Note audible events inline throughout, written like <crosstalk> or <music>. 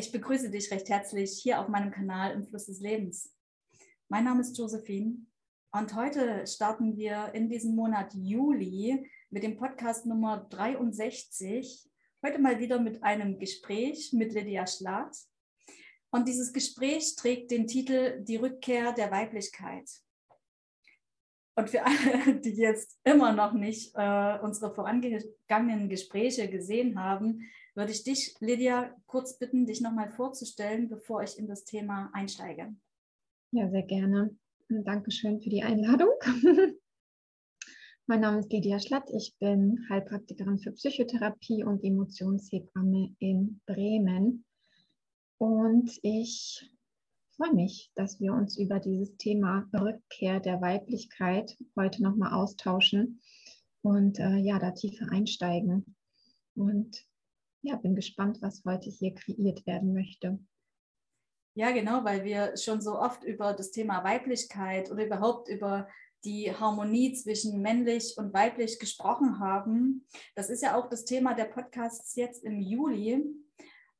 Ich begrüße dich recht herzlich hier auf meinem Kanal im Fluss des Lebens. Mein Name ist Josephine und heute starten wir in diesem Monat Juli mit dem Podcast Nummer 63. Heute mal wieder mit einem Gespräch mit Lydia Schlatt. Und dieses Gespräch trägt den Titel Die Rückkehr der Weiblichkeit. Und für alle, <laughs> die jetzt immer noch nicht äh, unsere vorangegangenen Gespräche gesehen haben, würde ich dich, Lydia, kurz bitten, dich nochmal vorzustellen, bevor ich in das Thema einsteige. Ja, sehr gerne. Dankeschön für die Einladung. <laughs> mein Name ist Lydia Schlatt. Ich bin Heilpraktikerin für Psychotherapie und Emotionshebamme in Bremen. Und ich freue mich, dass wir uns über dieses Thema Rückkehr der Weiblichkeit heute nochmal austauschen und äh, ja, da tiefer einsteigen. Und ja, bin gespannt, was heute hier kreiert werden möchte. Ja, genau, weil wir schon so oft über das Thema Weiblichkeit oder überhaupt über die Harmonie zwischen männlich und weiblich gesprochen haben. Das ist ja auch das Thema der Podcasts jetzt im Juli.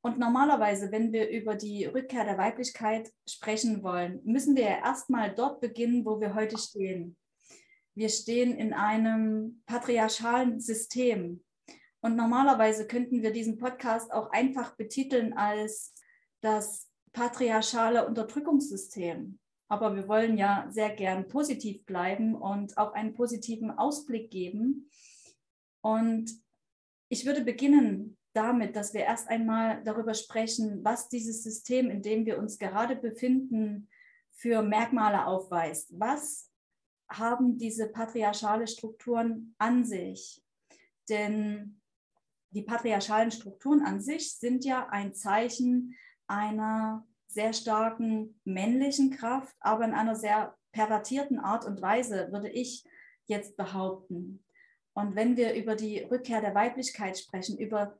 Und normalerweise, wenn wir über die Rückkehr der Weiblichkeit sprechen wollen, müssen wir ja erstmal dort beginnen, wo wir heute stehen. Wir stehen in einem patriarchalen System. Und normalerweise könnten wir diesen Podcast auch einfach betiteln als das patriarchale Unterdrückungssystem. Aber wir wollen ja sehr gern positiv bleiben und auch einen positiven Ausblick geben. Und ich würde beginnen damit, dass wir erst einmal darüber sprechen, was dieses System, in dem wir uns gerade befinden, für Merkmale aufweist. Was haben diese patriarchale Strukturen an sich? Denn die patriarchalen Strukturen an sich sind ja ein Zeichen einer sehr starken männlichen Kraft, aber in einer sehr pervertierten Art und Weise, würde ich jetzt behaupten. Und wenn wir über die Rückkehr der Weiblichkeit sprechen, über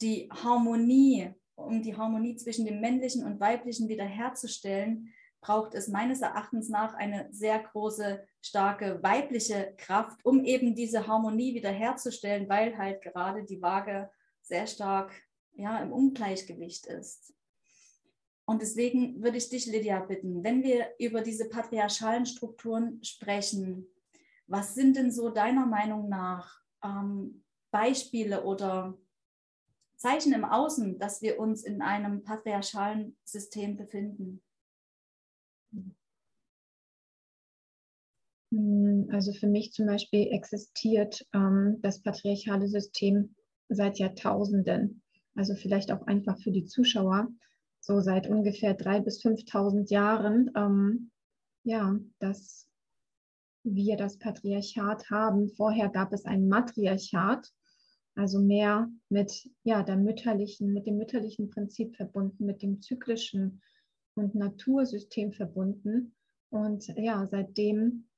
die Harmonie, um die Harmonie zwischen dem männlichen und weiblichen wiederherzustellen, braucht es meines Erachtens nach eine sehr große, starke weibliche Kraft, um eben diese Harmonie wiederherzustellen, weil halt gerade die Waage sehr stark ja, im Ungleichgewicht ist. Und deswegen würde ich dich, Lydia, bitten, wenn wir über diese patriarchalen Strukturen sprechen, was sind denn so deiner Meinung nach ähm, Beispiele oder Zeichen im Außen, dass wir uns in einem patriarchalen System befinden? Also für mich zum Beispiel existiert ähm, das patriarchale System seit Jahrtausenden. Also vielleicht auch einfach für die Zuschauer, so seit ungefähr 3.000 bis 5.000 Jahren, ähm, ja, dass wir das Patriarchat haben. Vorher gab es ein Matriarchat, also mehr mit ja, der mütterlichen, mit dem mütterlichen Prinzip verbunden, mit dem zyklischen und Natursystem verbunden. Und ja, seitdem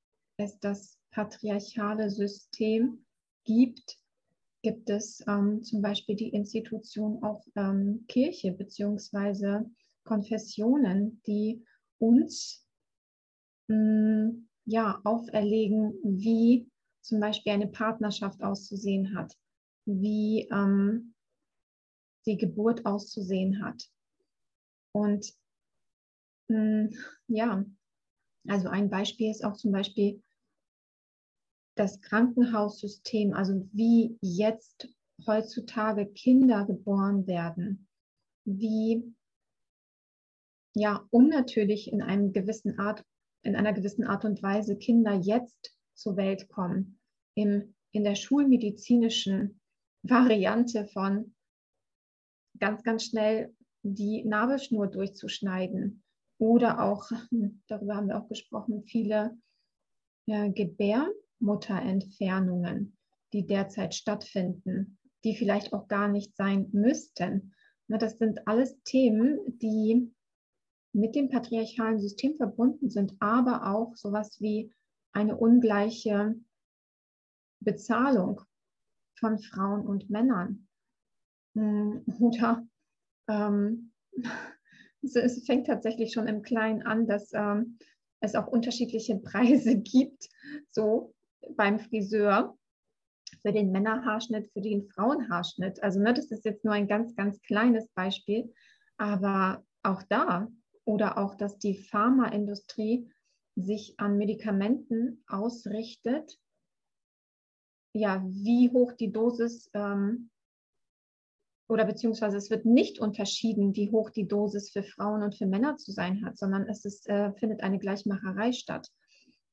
es das patriarchale System gibt, gibt es ähm, zum Beispiel die Institution auch ähm, Kirche bzw. Konfessionen, die uns mh, mm, ja, auferlegen, wie zum Beispiel eine Partnerschaft auszusehen hat, wie ähm, die Geburt auszusehen hat. Und mh, mm, ja, also ein Beispiel ist auch zum Beispiel das Krankenhaussystem, also wie jetzt heutzutage Kinder geboren werden, wie ja unnatürlich in einem gewissen Art, in einer gewissen Art und Weise Kinder jetzt zur Welt kommen, im, in der schulmedizinischen Variante von ganz, ganz schnell die Nabelschnur durchzuschneiden oder auch, darüber haben wir auch gesprochen, viele ja, Gebärmutterentfernungen, die derzeit stattfinden, die vielleicht auch gar nicht sein müssten. Das sind alles Themen, die mit dem patriarchalen System verbunden sind, aber auch sowas wie eine ungleiche Bezahlung von Frauen und Männern. Hm, oder ähm, <laughs> es, fängt tatsächlich schon im Kleinen an, dass ähm, es auch unterschiedliche Preise <laughs> gibt, so beim Friseur für den Männerhaarschnitt, für den Frauenhaarschnitt. Also ne, das ist jetzt nur ein ganz, ganz kleines Beispiel. Aber auch da oder auch, dass die Pharmaindustrie sich an Medikamenten ausrichtet, ja, wie hoch die Dosis ähm, oder beziehungsweise es wird nicht unterschieden, wie hoch die Dosis für Frauen und für Männer zu sein hat, sondern es ist, äh, findet eine Gleichmacherei statt.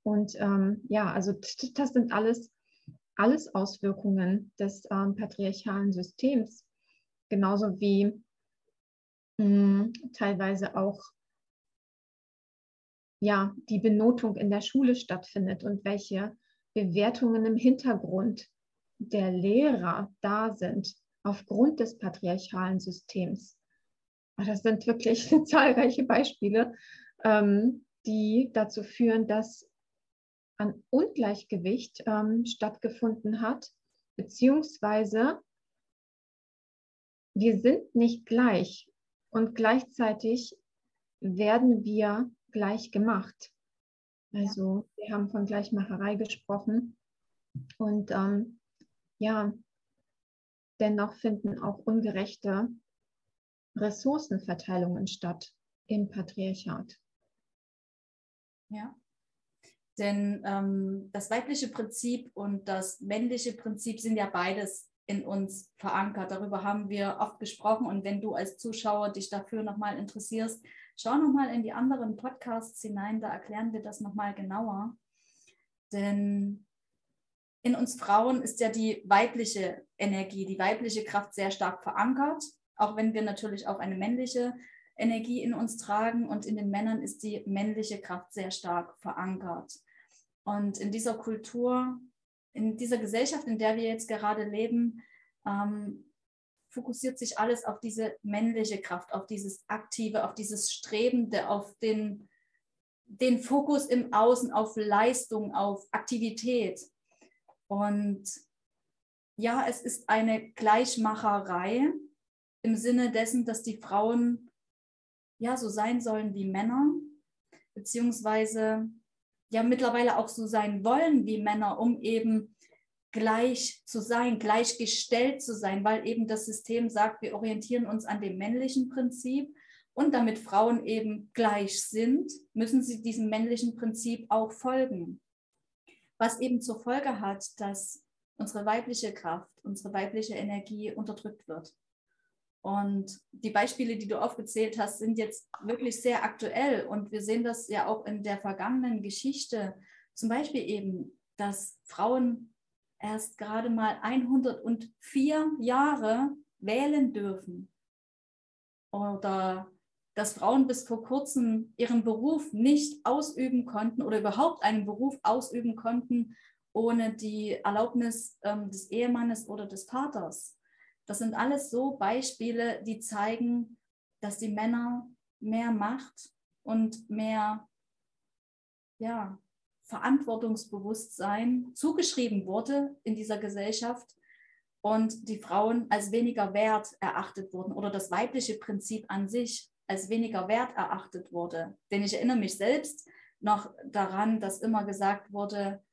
Und ähm, ja, also das sind alles, alles Auswirkungen des ähm, patriarchalen Systems, genauso wie mh, hm, teilweise auch ja, die Benotung in der Schule stattfindet und welche Bewertungen im Hintergrund der Lehrer da sind aufgrund des patriarchalen Systems. Das sind wirklich <laughs> zahlreiche Beispiele, ähm, die dazu führen, dass ein Ungleichgewicht ähm, stattgefunden hat, beziehungsweise wir sind nicht gleich und gleichzeitig werden wir gleich gemacht. Also wir haben von Gleichmacherei gesprochen und ähm, ja, dennoch finden auch ungerechte Ressourcenverteilungen statt im Patriarchat. Ja, denn ähm, das weibliche Prinzip und das männliche Prinzip sind ja beides in uns verankert. Darüber haben wir oft gesprochen. Und wenn du als Zuschauer dich dafür nochmal interessierst, schau nochmal in die anderen Podcasts hinein. Da erklären wir das nochmal genauer. Denn in uns Frauen ist ja die weibliche Energie, die weibliche Kraft sehr stark verankert, auch wenn wir natürlich auch eine männliche Energie in uns tragen. Und in den Männern ist die männliche Kraft sehr stark verankert. Und in dieser Kultur in dieser Gesellschaft, in der wir jetzt gerade leben, ähm, fokussiert sich alles auf diese männliche Kraft, auf dieses Aktive, auf dieses Strebende, auf den, den Fokus im Außen, auf Leistung, auf Aktivität. Und ja, es ist eine Gleichmacherei im Sinne dessen, dass die Frauen ja so sein sollen wie Männer, beziehungsweise ja mittlerweile auch so sein wollen wie Männer, um eben gleich zu sein, gleichgestellt zu sein, weil eben das System sagt, wir orientieren uns an dem männlichen Prinzip und damit Frauen eben gleich sind, müssen sie diesem männlichen Prinzip auch folgen. Was eben zur Folge hat, dass unsere weibliche Kraft, unsere weibliche Energie unterdrückt wird. Und die Beispiele, die du aufgezählt hast, sind jetzt wirklich sehr aktuell. Und wir sehen das ja auch in der vergangenen Geschichte. Zum Beispiel eben, dass Frauen erst gerade mal 104 Jahre wählen dürfen. Oder dass Frauen bis vor kurzem ihren Beruf nicht ausüben konnten oder überhaupt einen Beruf ausüben konnten ohne die Erlaubnis ähm, des Ehemannes oder des Vaters. Das sind alles so Beispiele, die zeigen, dass die Männer mehr Macht und mehr ja, Verantwortungsbewusstsein zugeschrieben wurde in dieser Gesellschaft und die Frauen als weniger wert erachtet wurden oder das weibliche Prinzip an sich als weniger wert erachtet wurde. Denn ich erinnere mich selbst noch daran, dass immer gesagt wurde,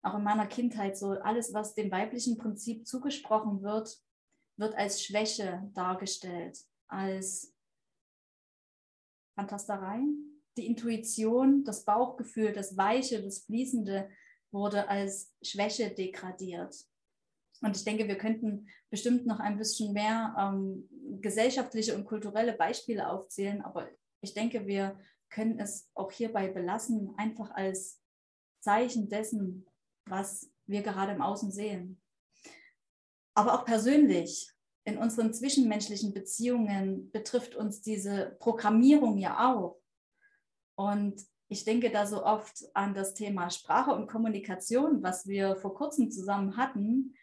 auch in meiner Kindheit so, alles, was dem weiblichen Prinzip zugesprochen wird, wird als Schwäche dargestellt, als Fantasterei. Die Intuition, das Bauchgefühl, das Weiche, das Fließende wurde als Schwäche degradiert. Und ich denke, wir könnten bestimmt noch ein bisschen mehr ähm, gesellschaftliche und kulturelle Beispiele aufzählen, aber ich denke, wir können es auch hierbei belassen, einfach als Zeichen dessen, was wir gerade im Außen sehen aber auch persönlich in unseren zwischenmenschlichen Beziehungen betrifft uns diese Programmierung ja auch. Und ich denke da so oft an das Thema Sprache und Kommunikation, was wir vor kurzem zusammen hatten,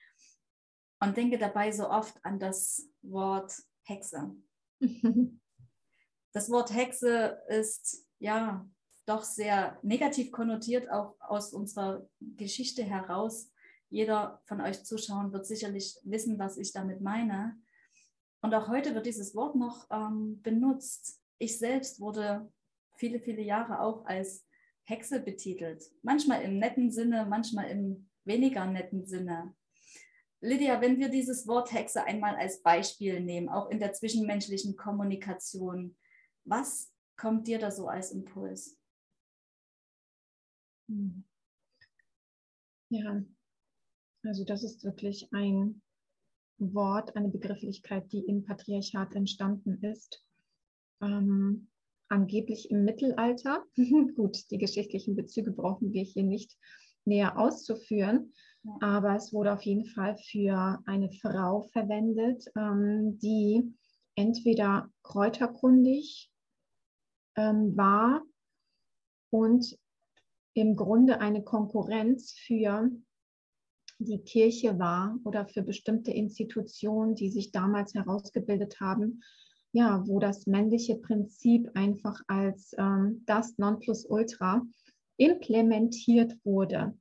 und denke dabei so oft an das Wort Hexe. <laughs> das Wort Hexe ist ja doch sehr negativ konnotiert, auch aus unserer Geschichte heraus jeder von euch Zuschauern wird sicherlich wissen, was ich damit meine. Und auch heute wird dieses Wort noch ähm, benutzt. Ich selbst wurde viele, viele Jahre auch als Hexe betitelt. Manchmal im netten Sinne, manchmal im weniger netten Sinne. Lydia, wenn wir dieses Wort Hexe einmal als Beispiel nehmen, auch in der zwischenmenschlichen Kommunikation, was kommt dir da so als Impuls? Hm. Ja, also das ist wirklich ein Wort, eine Begrifflichkeit, die im Patriarchat entstanden ist. Ähm, angeblich im Mittelalter. <laughs> Gut, die geschichtlichen Bezüge brauchen wir hier nicht näher auszuführen, ja. aber es wurde auf jeden Fall für eine Frau verwendet, ähm, die entweder kräuterkundig ähm, war und im Grunde eine Konkurrenz für die Kirche war oder für bestimmte Institutionen, die sich damals herausgebildet haben, ja, wo das männliche Prinzip einfach als ähm, das Nonplusultra implementiert wurde.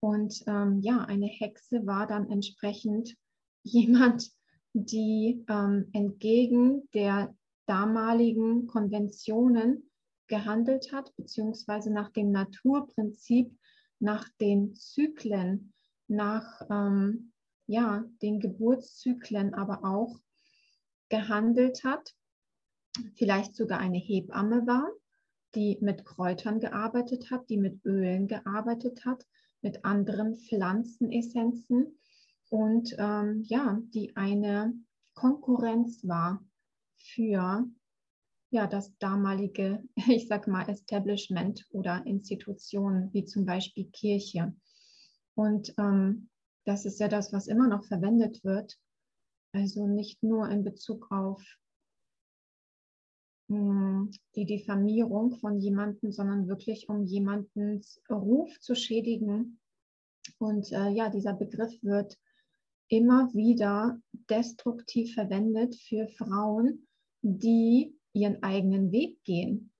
Und ähm, ja, eine Hexe war dann entsprechend <laughs> jemand, die ähm, entgegen der damaligen Konventionen gehandelt hat, beziehungsweise nach dem Naturprinzip, nach den Zyklen, nach ähm, ja, den Geburtszyklen aber auch gehandelt hat, vielleicht sogar eine Hebamme war, die mit Kräutern gearbeitet hat, die mit Ölen gearbeitet hat, mit anderen Pflanzenessenzen und ähm, ja, die eine Konkurrenz war für ja, das damalige, <laughs> ich sag mal, Establishment oder Institutionen wie zum Beispiel Kirche. Und ähm, das ist ja das, was immer noch verwendet wird. Also nicht nur in Bezug auf mh, hm, die Diffamierung von jemandem, sondern wirklich um jemandens Ruf zu schädigen. Und äh, ja, dieser Begriff wird immer wieder destruktiv verwendet für Frauen, die ihren eigenen Weg gehen,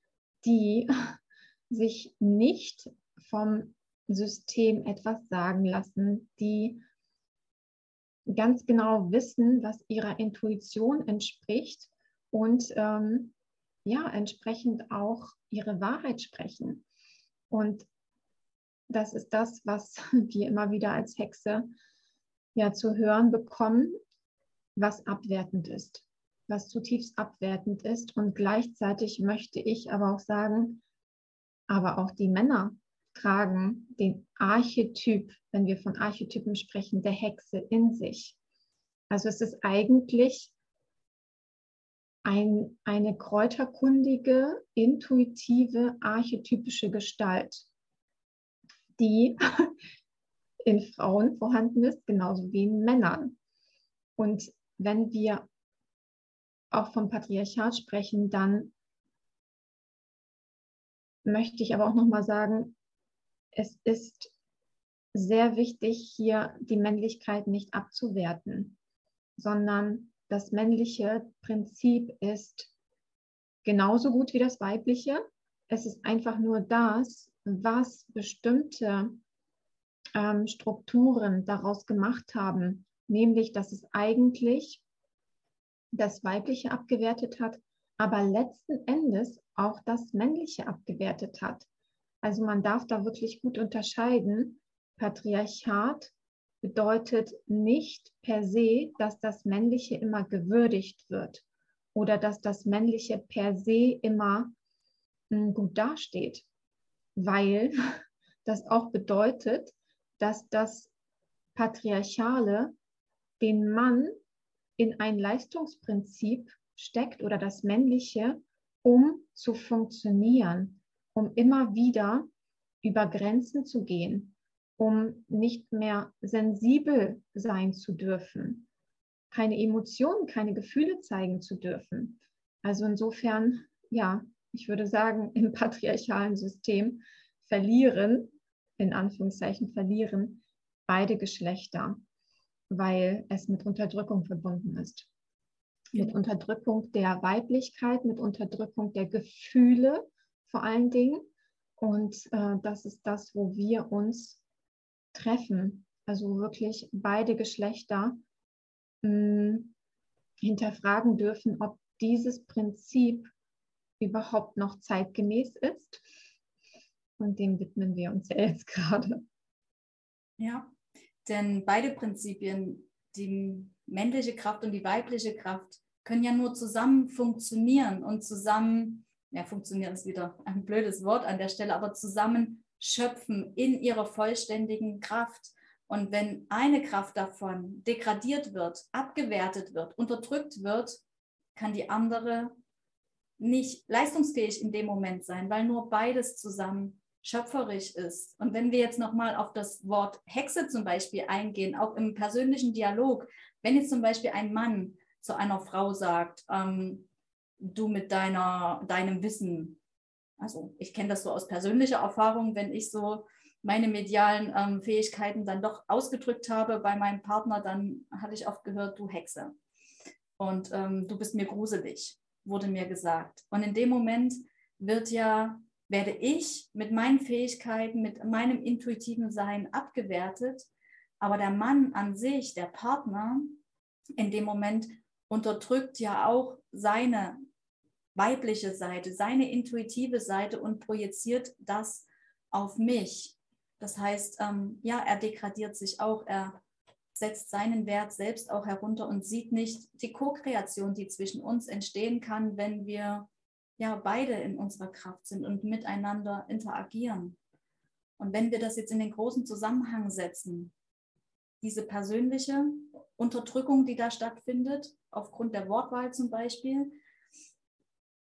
die <laughs> sich nicht vom System etwas sagen lassen, die ganz genau wissen, was ihrer Intuition entspricht und ähm, ja, entsprechend auch ihre Wahrheit sprechen. Und das ist das, was <laughs> wir immer wieder als Hexe ja zu hören bekommen, was abwertend ist, was zutiefst abwertend ist. Und gleichzeitig möchte ich aber auch sagen, aber auch die Männer tragen den Archetyp, wenn wir von Archetypen sprechen, der Hexe in sich. Also es ist eigentlich ein, eine kräuterkundige, intuitive, archetypische Gestalt, die <laughs> in Frauen vorhanden ist, genauso wie in Männern. Und wenn wir auch vom Patriarchat sprechen, dann möchte ich aber auch nochmal sagen, es ist sehr wichtig, hier die Männlichkeit nicht abzuwerten, sondern das männliche Prinzip ist genauso gut wie das weibliche. Es ist einfach nur das, was bestimmte ähm, Strukturen daraus gemacht haben, nämlich dass es eigentlich das weibliche abgewertet hat, aber letzten Endes auch das männliche abgewertet hat. Also man darf da wirklich gut unterscheiden. Patriarchat bedeutet nicht per se, dass das Männliche immer gewürdigt wird oder dass das Männliche per se immer hm, gut dasteht, weil <laughs> das auch bedeutet, dass das Patriarchale den Mann in ein Leistungsprinzip steckt oder das Männliche, um zu funktionieren, um immer wieder über Grenzen zu gehen, um nicht mehr sensibel sein zu dürfen, keine Emotionen, keine Gefühle zeigen zu dürfen. Also insofern, ja, ich würde sagen, <laughs> im patriarchalen System verlieren, in Anführungszeichen verlieren, beide Geschlechter, weil es mit Unterdrückung verbunden ist. Mit Unterdrückung der Weiblichkeit, mit Unterdrückung der Gefühle, vor allen Dingen. Und äh, das ist das, wo wir uns treffen. Also wirklich beide Geschlechter mh, hm, hinterfragen dürfen, ob dieses Prinzip überhaupt noch zeitgemäß ist. Und dem widmen wir uns ja jetzt <laughs> gerade. Ja, denn beide Prinzipien die männliche Kraft und die weibliche Kraft können ja nur zusammen funktionieren und zusammen, ja, funktionieren ist wieder ein blödes Wort an der Stelle, aber zusammen schöpfen in ihrer vollständigen Kraft. Und wenn eine Kraft davon degradiert wird, abgewertet wird, unterdrückt wird, kann die andere nicht leistungsfähig in dem Moment sein, weil nur beides zusammen schöpferisch ist. Und wenn wir jetzt nochmal auf das Wort Hexe zum Beispiel eingehen, auch im persönlichen Dialog, wenn jetzt zum Beispiel ein Mann zu einer Frau sagt, ähm, du mit deiner, deinem Wissen, also ich kenne das so aus persönlicher Erfahrung, wenn ich so meine medialen ähm, Fähigkeiten dann doch ausgedrückt habe bei meinem Partner, dann hatte ich oft gehört, du Hexe. Und ähm, du bist mir gruselig, wurde mir gesagt. Und in dem Moment wird ja, werde ich mit meinen Fähigkeiten, mit meinem intuitiven Sein abgewertet. Aber der Mann an sich, der Partner, in dem Moment unterdrückt ja auch seine weibliche Seite, seine intuitive Seite und projiziert das auf mich. Das heißt, ähm, ja, er degradiert sich auch, er setzt seinen Wert selbst auch herunter und sieht nicht die Co-Kreation, die zwischen uns entstehen kann, wenn wir ja beide in unserer Kraft sind und miteinander interagieren. Und wenn wir das jetzt in den großen Zusammenhang setzen, diese persönliche Unterdrückung, die da stattfindet, aufgrund der Wortwahl zum Beispiel,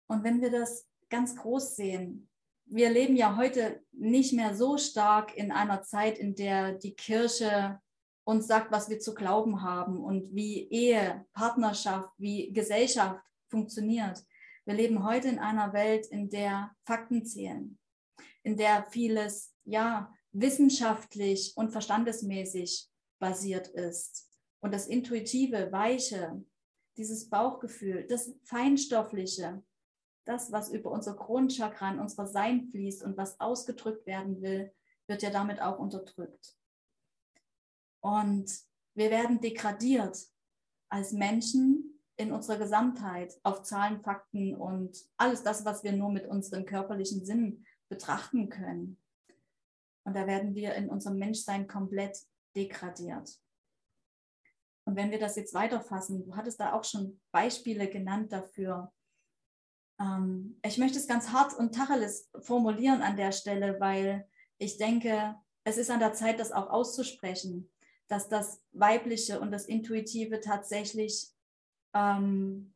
und wenn wir das ganz groß sehen, wir leben ja heute nicht mehr so stark in einer Zeit, in der die Kirche uns sagt, was wir zu glauben haben und wie Ehe, Partnerschaft, wie Gesellschaft funktioniert. Wir leben heute in einer Welt, in der Fakten zählen, in der vieles ja wissenschaftlich und verstandesmäßig basiert ist. Und das intuitive, weiche, dieses Bauchgefühl, das feinstoffliche, das, was über unser Kronchakra in unser Sein fließt und was ausgedrückt werden will, wird ja damit auch unterdrückt. Und wir werden degradiert als Menschen in unserer Gesamtheit auf Zahlen, Fakten und alles das, was wir nur mit unseren körperlichen Sinnen betrachten können. Und da werden wir in unserem Menschsein komplett degradiert. Und wenn wir das jetzt weiterfassen, du hattest da auch schon Beispiele genannt dafür, ähm, ich möchte es ganz hart und tacheles formulieren an der Stelle, weil ich denke, es ist an der Zeit, das auch auszusprechen, dass das Weibliche und das Intuitive tatsächlich ähm,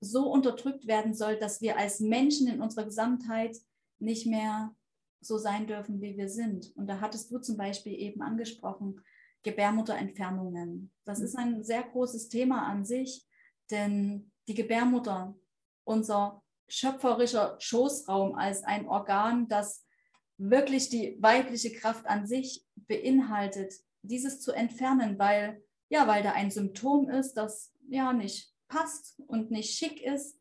so unterdrückt werden soll, dass wir als Menschen in unserer Gesamtheit nicht mehr so sein dürfen, wie wir sind. Und da hattest du zum Beispiel eben angesprochen, Gebärmutterentfernungen. Das ist ein sehr großes Thema an sich, denn die Gebärmutter unser schöpferischer Schoßraum als ein Organ, das wirklich die weibliche Kraft an sich beinhaltet, dieses zu entfernen, weil ja, weil da ein Symptom ist, das ja nicht passt und nicht schick ist,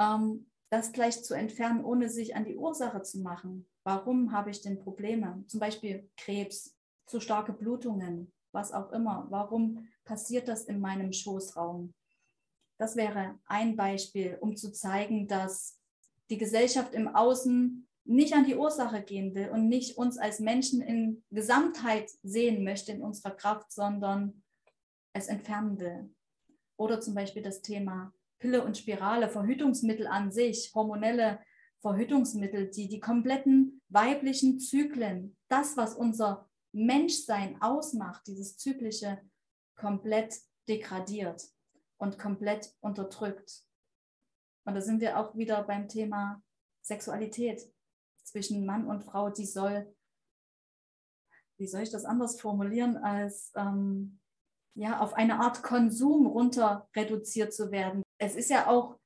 ähm, das gleich zu entfernen, ohne sich an die Ursache zu machen. Warum habe ich denn Probleme? Zum Beispiel Krebs, zu starke Blutungen, was auch immer. Warum passiert das in meinem Schoßraum? Das wäre ein Beispiel, um zu zeigen, dass die Gesellschaft im Außen nicht an die Ursache gehen will und nicht uns als Menschen in Gesamtheit sehen möchte in unserer Kraft, sondern es entfernen will. Oder zum Beispiel das Thema Pille und Spirale, Verhütungsmittel an sich, hormonelle Verhütungsmittel, die die kompletten weiblichen Zyklen, das, was unser Menschsein ausmacht, dieses zyklische, komplett degradiert und komplett unterdrückt. Und da sind wir auch wieder beim Thema Sexualität zwischen Mann und Frau, die soll, wie soll ich das anders formulieren, als ähm, ja, auf eine Art Konsum runter reduziert zu werden. Es ist ja auch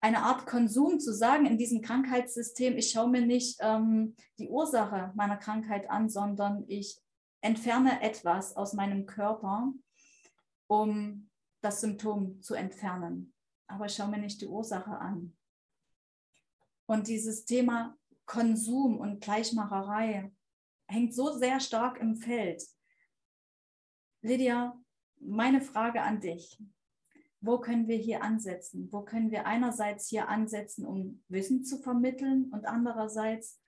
eine Art Konsum zu sagen in diesem Krankheitssystem, ich schaue mir nicht ähm, die Ursache meiner Krankheit an, sondern ich entferne etwas aus meinem Körper, um das Symptom zu entfernen. Aber ich schaue mir nicht die Ursache an. Und dieses Thema Konsum und Gleichmacherei hängt so sehr stark im Feld. Lydia, meine Frage an dich. Wo können wir hier ansetzen? Wo können wir einerseits hier ansetzen, um Wissen zu vermitteln und andererseits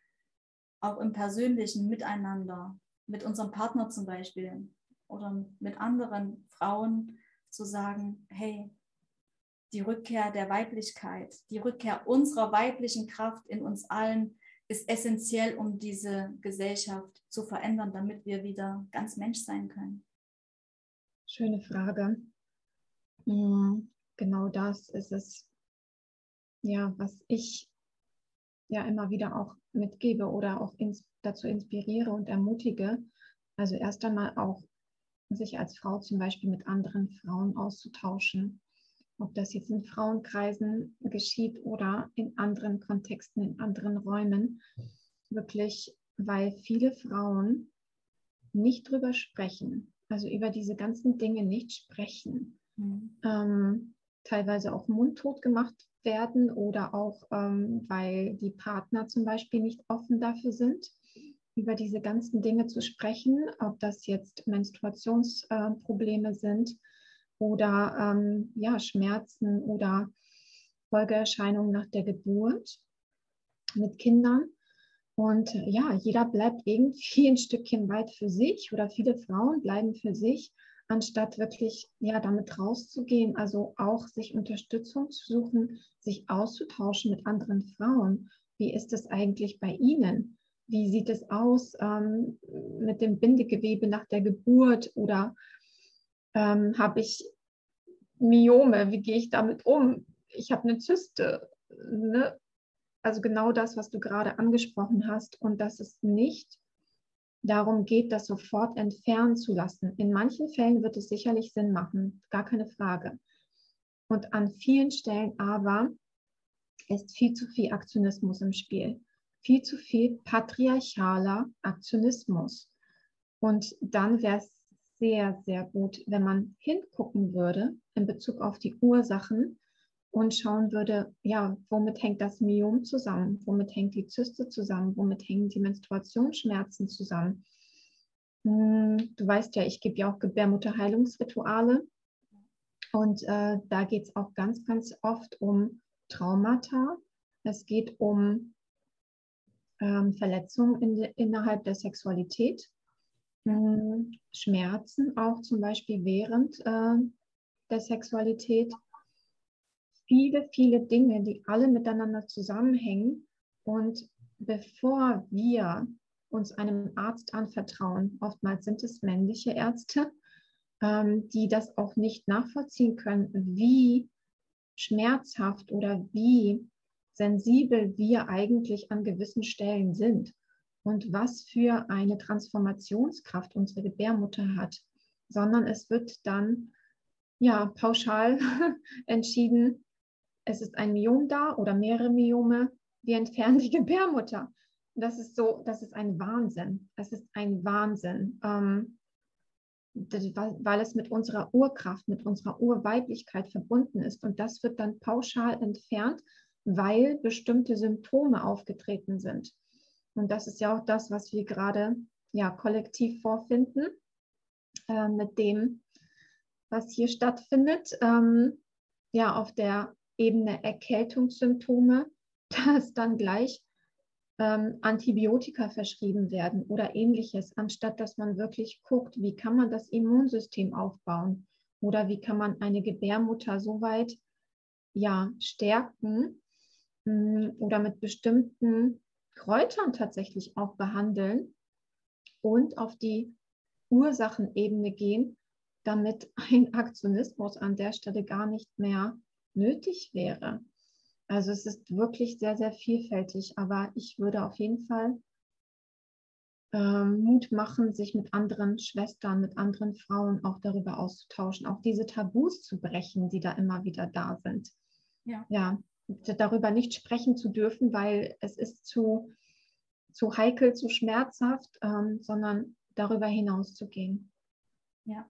auch im persönlichen Miteinander, mit unserem Partner zum Beispiel, oder mit anderen Frauen zu sagen, hey, die Rückkehr der Weiblichkeit, die Rückkehr unserer weiblichen Kraft in uns allen ist essentiell, um diese Gesellschaft zu verändern, damit wir wieder ganz Mensch sein können. Schöne Frage. Hm, genau das ist es, ja, was ich ja immer wieder auch mitgebe oder auch ins, dazu inspiriere und ermutige. Also erst einmal auch sich als Frau zum Beispiel mit anderen Frauen auszutauschen. Ob das jetzt in Frauenkreisen geschieht oder in anderen Kontexten, in anderen Räumen. Wirklich, weil viele Frauen nicht drüber sprechen, also über diese ganzen Dinge nicht sprechen. Mhm. Ähm, teilweise auch mundtot gemacht werden oder auch, ähm, weil die Partner zum Beispiel nicht offen dafür sind, über diese ganzen Dinge zu sprechen, ob das jetzt Menstruationsprobleme äh, sind oder ähm, ja, Schmerzen oder Folgeerscheinungen nach der Geburt mit Kindern. Und ja, jeder bleibt irgendwie ein Stückchen weit für sich oder viele Frauen bleiben für sich anstatt wirklich ja damit rauszugehen, also auch sich Unterstützung zu suchen, sich auszutauschen mit anderen Frauen. Wie ist es eigentlich bei Ihnen? Wie sieht es aus ähm, mit dem Bindegewebe nach der Geburt oder ähm, habe ich Myome? Wie gehe ich damit um? Ich habe eine Zyste. Ne? Also genau das, was du gerade angesprochen hast. Und das ist nicht darum geht, das sofort entfernen zu lassen. In manchen Fällen wird es sicherlich Sinn machen, gar keine Frage. Und an vielen Stellen aber ist viel zu viel Aktionismus im Spiel, viel zu viel patriarchaler Aktionismus. Und dann wäre es sehr, sehr gut, wenn man hingucken würde in Bezug auf die Ursachen und schauen würde, ja, womit hängt das Myom zusammen? Womit hängt die Zyste zusammen? Womit hängen die Menstruationsschmerzen zusammen? Hm, du weißt ja, ich gebe ja auch Gebärmutterheilungsrituale. Und äh, da geht es auch ganz, ganz oft um Traumata. Es geht um ähm, Verletzungen in de, innerhalb der Sexualität. Hm, Schmerzen auch zum Beispiel während äh, der Sexualität viele, viele Dinge, die alle miteinander zusammenhängen. Und bevor wir uns einem Arzt anvertrauen, oftmals sind es männliche Ärzte, ähm, die das auch nicht nachvollziehen können, wie schmerzhaft oder wie sensibel wir eigentlich an gewissen Stellen sind und was für eine Transformationskraft unsere Gebärmutter hat, sondern es wird dann ja pauschal <laughs> entschieden, es ist ein Myom da oder mehrere Myome, wir entfernen die <laughs> Gebärmutter. Das ist so, das ist ein Wahnsinn. Das ist ein Wahnsinn, ähm, weil es mit unserer Urkraft, mit unserer Urweiblichkeit verbunden ist. Und das wird dann pauschal entfernt, weil bestimmte Symptome aufgetreten sind. Und das ist ja auch das, was wir gerade ja, kollektiv vorfinden äh, mit dem, was hier stattfindet. Ähm, ja, auf der Ebene Erkältungssymptome, <laughs> dass dann gleich ähm, Antibiotika verschrieben werden oder ähnliches, anstatt dass man wirklich guckt, wie kann man das Immunsystem aufbauen oder wie kann man eine Gebärmutter so weit ja, stärken oder mit bestimmten Kräutern tatsächlich auch behandeln und auf die Ursachenebene gehen, damit ein Aktionismus an der Stelle gar nicht mehr nötig wäre. Also es ist wirklich sehr, sehr vielfältig, aber ich würde auf jeden Fall ähm, Mut machen, sich mit anderen Schwestern, mit anderen Frauen auch darüber auszutauschen, auch diese Tabus zu brechen, die da immer wieder da sind. Ja. ja darüber nicht sprechen zu dürfen, weil es ist zu, zu heikel, zu schmerzhaft, ähm, sondern darüber hinaus zu gehen. Ja,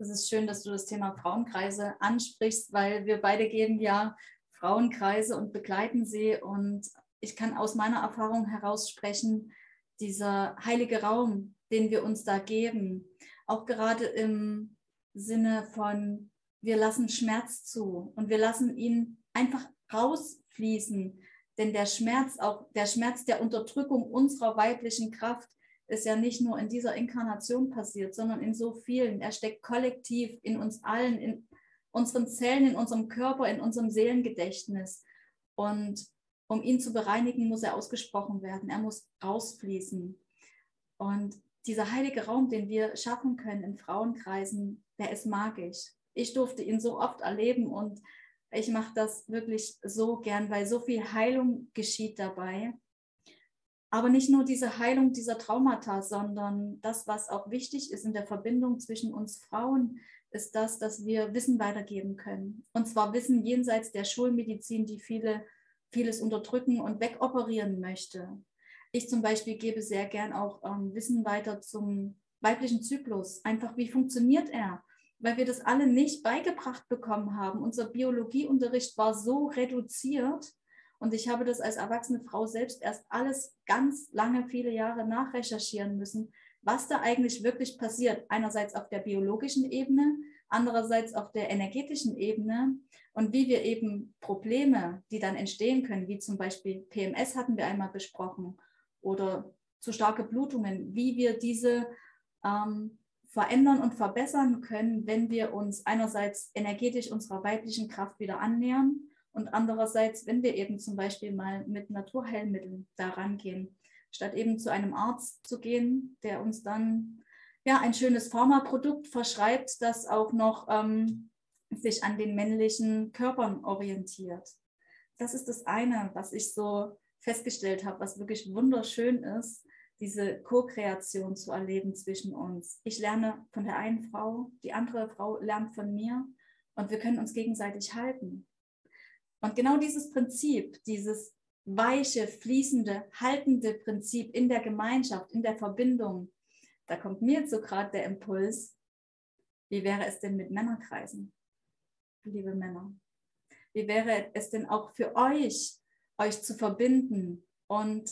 das ist schön, dass du das Thema Frauenkreise ansprichst, weil wir beide geben ja Frauenkreise und begleiten sie. Und ich kann aus meiner Erfahrung heraus sprechen, dieser heilige Raum, den wir uns da geben, auch gerade im Sinne von, wir lassen Schmerz zu und wir lassen ihn einfach rausfließen. Denn der Schmerz, auch der Schmerz der Unterdrückung unserer weiblichen Kraft, ist ja nicht nur in dieser Inkarnation passiert, sondern in so vielen. Er steckt kollektiv in uns allen, in unseren Zellen, in unserem Körper, in unserem Seelengedächtnis. Und um ihn zu bereinigen, muss er ausgesprochen werden. Er muss rausfließen. Und dieser heilige Raum, den wir schaffen können in Frauenkreisen, der ist magisch. Ich durfte ihn so oft erleben und ich mache das wirklich so gern, weil so viel Heilung geschieht dabei. Aber nicht nur diese Heilung dieser Traumata, sondern das, was auch wichtig ist in der Verbindung zwischen uns Frauen, ist das, dass wir Wissen weitergeben können. Und zwar Wissen jenseits der Schulmedizin, die viele, vieles unterdrücken und wegoperieren möchte. Ich zum Beispiel gebe sehr gern auch ähm, Wissen weiter zum weiblichen Zyklus. Einfach, wie funktioniert er? Weil wir das alle nicht beigebracht bekommen haben. Unser Biologieunterricht war so reduziert, und ich habe das als erwachsene Frau selbst erst alles ganz lange, viele Jahre nachrecherchieren müssen, was da eigentlich wirklich passiert. Einerseits auf der biologischen Ebene, andererseits auf der energetischen Ebene und wie wir eben Probleme, die dann entstehen können, wie zum Beispiel PMS hatten wir einmal besprochen oder zu starke Blutungen, wie wir diese ähm, verändern und verbessern können, wenn wir uns einerseits energetisch unserer weiblichen Kraft wieder annähern und andererseits, wenn wir eben zum Beispiel mal mit Naturheilmitteln da rangehen, statt eben zu einem Arzt zu gehen, der uns dann ja ein schönes Pharmaprodukt verschreibt, das auch noch ähm, sich an den männlichen Körpern orientiert. Das ist das eine, was ich so festgestellt habe, was wirklich wunderschön ist, diese Co-Kreation zu erleben zwischen uns. Ich lerne von der einen Frau, die andere Frau lernt von mir und wir können uns gegenseitig halten. Und genau dieses Prinzip, dieses weiche, fließende, haltende Prinzip in der Gemeinschaft, in der Verbindung, da kommt mir jetzt so gerade der Impuls, wie wäre es denn mit Männerkreisen, liebe Männer? Wie wäre es denn auch für euch, euch zu verbinden und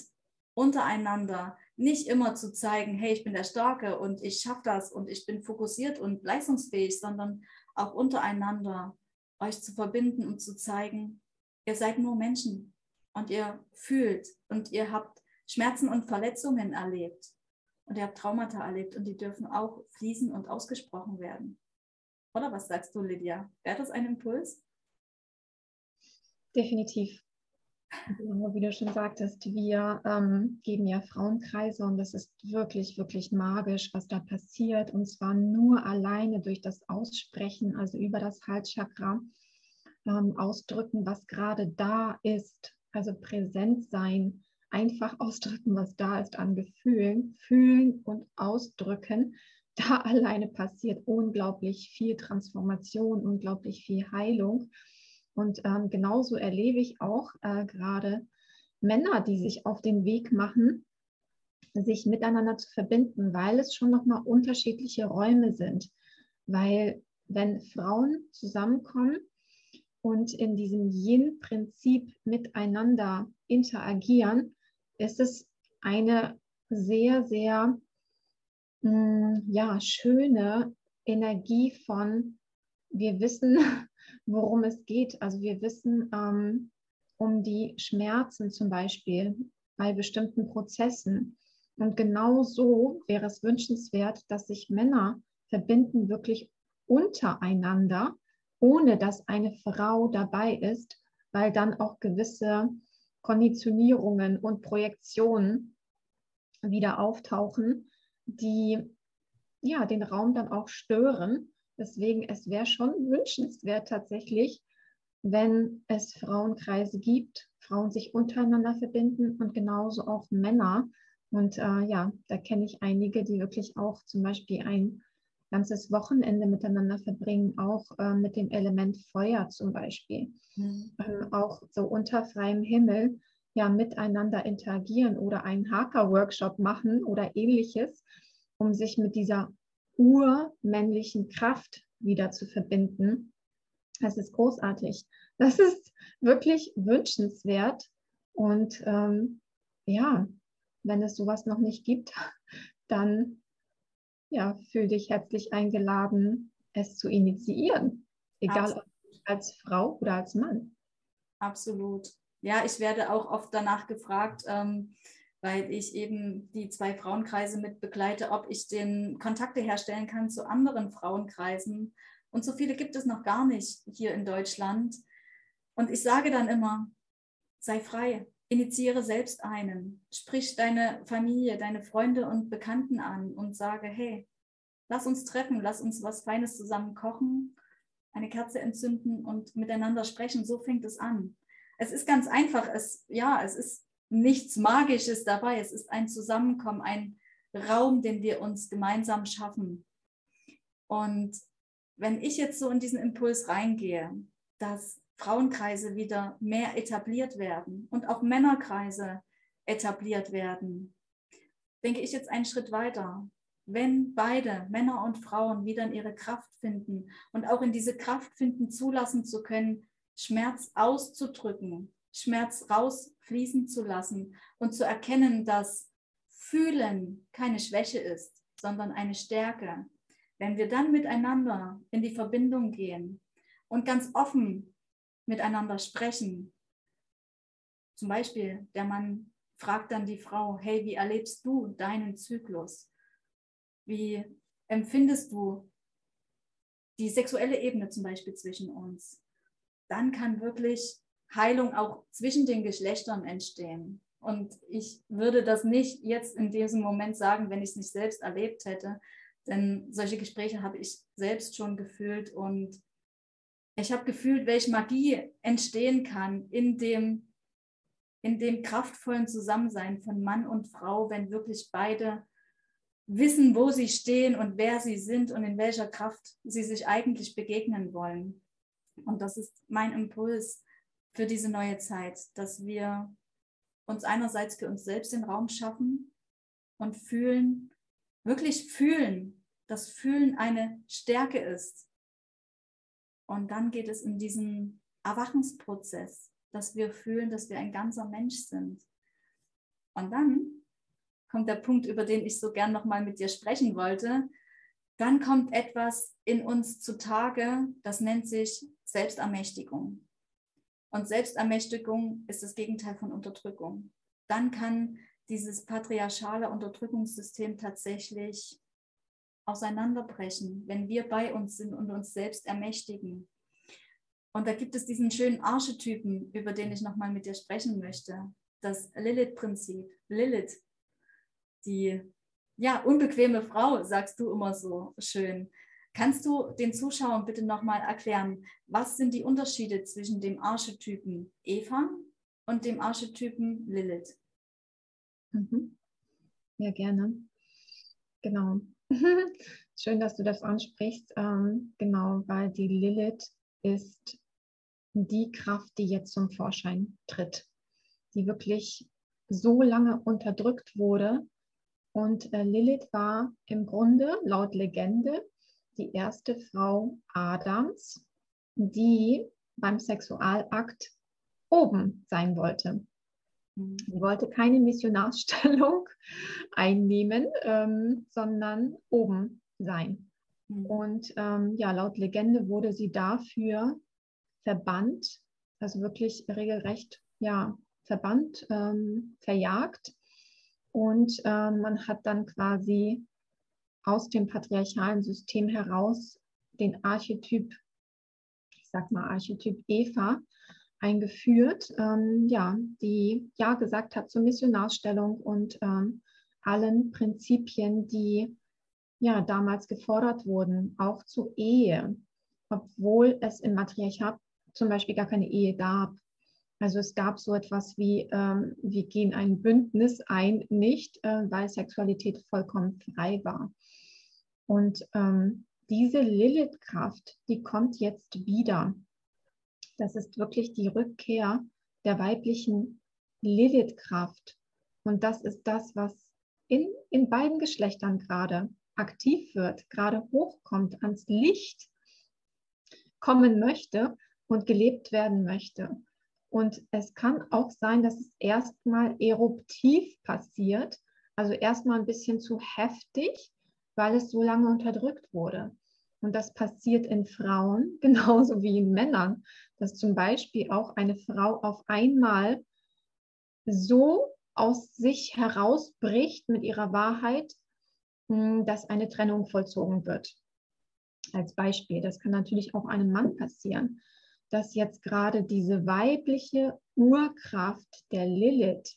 untereinander nicht immer zu zeigen, hey, ich bin der Starke und ich schaffe das und ich bin fokussiert und leistungsfähig, sondern auch untereinander euch zu verbinden und zu zeigen, ihr seid nur Menschen und ihr fühlt und ihr habt Schmerzen und Verletzungen erlebt und ihr habt Traumata erlebt und die dürfen auch fließen und ausgesprochen werden. Oder was sagst du, Lydia? Wäre das ein Impuls? Definitiv. Genau, wie du schon sagtest, wir ähm, geben ja Frauenkreise und das ist wirklich, wirklich magisch, was da passiert. Und zwar nur alleine durch das Aussprechen, also über das Halschakra, ähm, ausdrücken, was gerade da ist. Also präsent sein, einfach ausdrücken, was da ist an Gefühlen, fühlen und ausdrücken. Da <laughs> alleine passiert unglaublich viel Transformation, unglaublich viel Heilung. Und ähm, genauso erlebe ich auch äh, gerade Männer, die sich auf den Weg machen, sich miteinander zu verbinden, weil es schon nochmal unterschiedliche Räume sind. Weil wenn Frauen zusammenkommen und in diesem Yin-Prinzip miteinander interagieren, ist es eine sehr, sehr mh, mm, ja, schöne Energie von, wir wissen, <laughs> worum es geht. Also wir wissen ähm, um die Schmerzen zum Beispiel bei bestimmten Prozessen. Und genau so wäre es wünschenswert, dass sich Männer verbinden wirklich untereinander, ohne dass eine Frau dabei ist, weil dann auch gewisse Konditionierungen und Projektionen wieder auftauchen, die ja den Raum dann auch stören Deswegen, es wäre schon wünschenswert tatsächlich, wenn es Frauenkreise gibt, Frauen sich untereinander verbinden und genauso auch Männer. Und äh, ja, da kenne ich einige, die wirklich auch zum Beispiel ein ganzes Wochenende miteinander verbringen, auch äh, mit dem Element Feuer zum Beispiel. Mhm. Ähm, auch so unter freiem Himmel ja miteinander interagieren oder einen Hacker-Workshop machen oder ähnliches, um sich mit dieser urmännlichen Kraft wieder zu verbinden. Das ist großartig. Das ist wirklich wünschenswert. Und ähm, ja, wenn es sowas noch nicht gibt, <laughs> dann ja, fühl dich herzlich eingeladen, es zu initiieren. Egal ob als Frau oder als Mann. Absolut. Ja, ich werde auch oft danach gefragt, ähm, weil ich eben die zwei Frauenkreise mit begleite, ob ich den Kontakte herstellen kann zu anderen Frauenkreisen. Und so viele gibt es noch gar nicht hier in Deutschland. Und ich sage dann immer, sei frei, initiiere selbst einen, sprich deine Familie, deine Freunde und Bekannten an und sage, hey, lass uns treffen, lass uns was Feines zusammen kochen, eine Kerze entzünden und miteinander sprechen. So fängt es an. Es ist ganz einfach. Es, ja, es ist nichts Magisches dabei. Es ist ein Zusammenkommen, ein Raum, den wir uns gemeinsam schaffen. Und wenn ich jetzt so in diesen Impuls reingehe, dass Frauenkreise wieder mehr etabliert werden und auch Männerkreise etabliert werden, denke ich jetzt einen Schritt weiter. Wenn beide, Männer und Frauen, wieder in ihre Kraft finden und auch in diese Kraft finden, zulassen zu können, Schmerz auszudrücken, Schmerz rausfließen zu lassen und zu erkennen, dass Fühlen keine Schwäche ist, sondern eine Stärke. Wenn wir dann miteinander in die Verbindung gehen und ganz offen miteinander sprechen, zum Beispiel der Mann fragt dann die Frau, hey, wie erlebst du deinen Zyklus? Wie empfindest du die sexuelle Ebene zum Beispiel zwischen uns? Dann kann wirklich Heilung auch zwischen den Geschlechtern entstehen. Und ich würde das nicht jetzt in diesem Moment sagen, wenn ich es nicht selbst erlebt hätte. Denn solche Gespräche habe ich selbst schon gefühlt und ich habe gefühlt, welche Magie entstehen kann in dem, in dem kraftvollen Zusammensein von Mann und Frau, wenn wirklich beide wissen, wo sie stehen und wer sie sind und in welcher Kraft sie sich eigentlich begegnen wollen. Und das ist mein Impuls, für diese neue Zeit, dass wir uns einerseits für uns selbst den Raum schaffen und fühlen, wirklich fühlen, dass Fühlen eine Stärke ist. Und dann geht es in diesen Erwachensprozess, dass wir fühlen, dass wir ein ganzer Mensch sind. Und dann kommt der Punkt, über den ich so gern nochmal mit dir sprechen wollte. Dann kommt etwas in uns zutage, das nennt sich Selbstermächtigung. Und Selbstermächtigung ist das Gegenteil von Unterdrückung. Dann kann dieses patriarchale Unterdrückungssystem tatsächlich auseinanderbrechen, wenn wir bei uns sind und uns selbst ermächtigen. Und da gibt es diesen schönen Archetypen, über den ich nochmal mit dir sprechen möchte. Das Lilith-Prinzip. Lilith, die ja, unbequeme Frau, sagst du immer so schön. Kannst du den Zuschauern bitte nochmal erklären, was sind die Unterschiede zwischen dem Archetypen Eva und dem Archetypen Lilith? Mhm. Ja, gerne. Genau. <laughs> Schön, dass du das ansprichst. Ähm, genau, weil die Lilith ist die Kraft, die jetzt zum Vorschein tritt, die wirklich so lange unterdrückt wurde. Und äh, Lilith war im Grunde laut Legende die erste Frau Adams, die beim Sexualakt oben sein wollte. Mhm. Sie wollte keine Missionarsstellung <laughs> einnehmen, ähm, sondern oben sein. Mhm. Und ähm, ja, laut Legende wurde sie dafür verbannt, also wirklich regelrecht ja, verbannt, ähm, verjagt. Und ähm, man hat dann quasi aus dem patriarchalen System heraus den Archetyp, ich sag mal Archetyp Eva, eingeführt, ähm, ja, die ja gesagt hat zur Missionarsstellung und ähm, allen Prinzipien, die ja damals gefordert wurden, auch zur Ehe, obwohl es im Matriarchat zum Beispiel gar keine Ehe gab. Also es gab so etwas wie, ähm, wir gehen ein Bündnis ein, nicht, äh, weil Sexualität vollkommen frei war. Und ähm, diese Lilith-Kraft, die kommt jetzt wieder. Das ist wirklich die Rückkehr der weiblichen Lilith-Kraft. Und das ist das, was in, in beiden Geschlechtern gerade aktiv wird, gerade hochkommt, ans Licht kommen möchte und gelebt werden möchte. Und es kann auch sein, dass es erstmal eruptiv passiert, also erstmal ein bisschen zu heftig, weil es so lange unterdrückt wurde. Und das passiert in Frauen <laughs> genauso wie in Männern, dass zum Beispiel auch eine Frau auf einmal so aus sich herausbricht mit ihrer Wahrheit, hm, dass eine Trennung vollzogen wird. Als Beispiel, das kann natürlich auch einem Mann passieren, dass jetzt gerade diese weibliche Urkraft der Lilith,